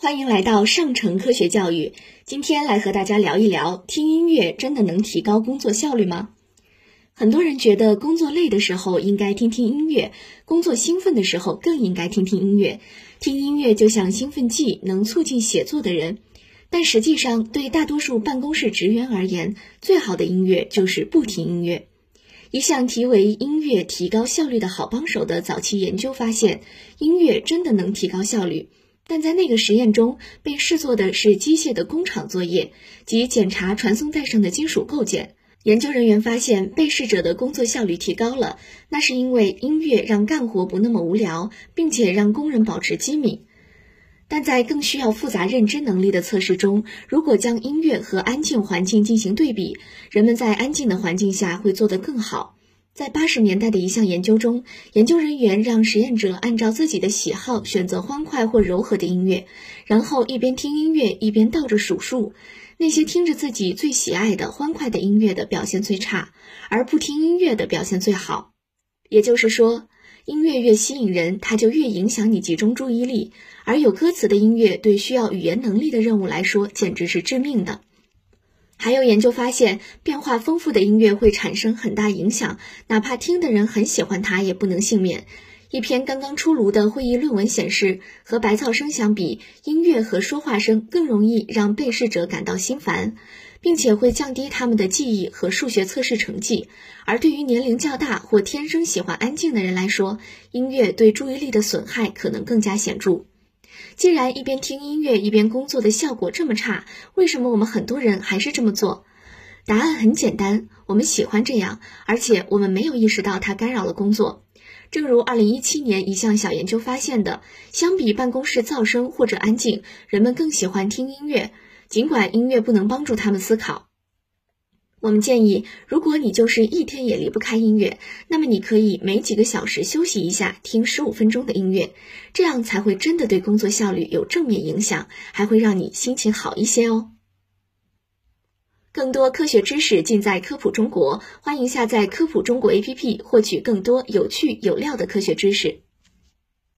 欢迎来到上城科学教育。今天来和大家聊一聊，听音乐真的能提高工作效率吗？很多人觉得工作累的时候应该听听音乐，工作兴奋的时候更应该听听音乐。听音乐就像兴奋剂，能促进写作的人。但实际上，对大多数办公室职员而言，最好的音乐就是不听音乐。一项题为“音乐提高效率的好帮手”的早期研究发现，音乐真的能提高效率。但在那个实验中，被试做的是机械的工厂作业，即检查传送带上的金属构件。研究人员发现，被试者的工作效率提高了，那是因为音乐让干活不那么无聊，并且让工人保持机敏。但在更需要复杂认知能力的测试中，如果将音乐和安静环境进行对比，人们在安静的环境下会做得更好。在八十年代的一项研究中，研究人员让实验者按照自己的喜好选择欢快或柔和的音乐，然后一边听音乐一边倒着数数。那些听着自己最喜爱的欢快的音乐的表现最差，而不听音乐的表现最好。也就是说，音乐越吸引人，它就越影响你集中注意力。而有歌词的音乐对需要语言能力的任务来说，简直是致命的。还有研究发现，变化丰富的音乐会产生很大影响，哪怕听的人很喜欢它，也不能幸免。一篇刚刚出炉的会议论文显示，和白噪声相比，音乐和说话声更容易让被试者感到心烦，并且会降低他们的记忆和数学测试成绩。而对于年龄较大或天生喜欢安静的人来说，音乐对注意力的损害可能更加显著。既然一边听音乐一边工作的效果这么差，为什么我们很多人还是这么做？答案很简单，我们喜欢这样，而且我们没有意识到它干扰了工作。正如2017年一项小研究发现的，相比办公室噪声或者安静，人们更喜欢听音乐，尽管音乐不能帮助他们思考。我们建议，如果你就是一天也离不开音乐，那么你可以每几个小时休息一下，听十五分钟的音乐，这样才会真的对工作效率有正面影响，还会让你心情好一些哦。更多科学知识尽在科普中国，欢迎下载科普中国 APP，获取更多有趣有料的科学知识。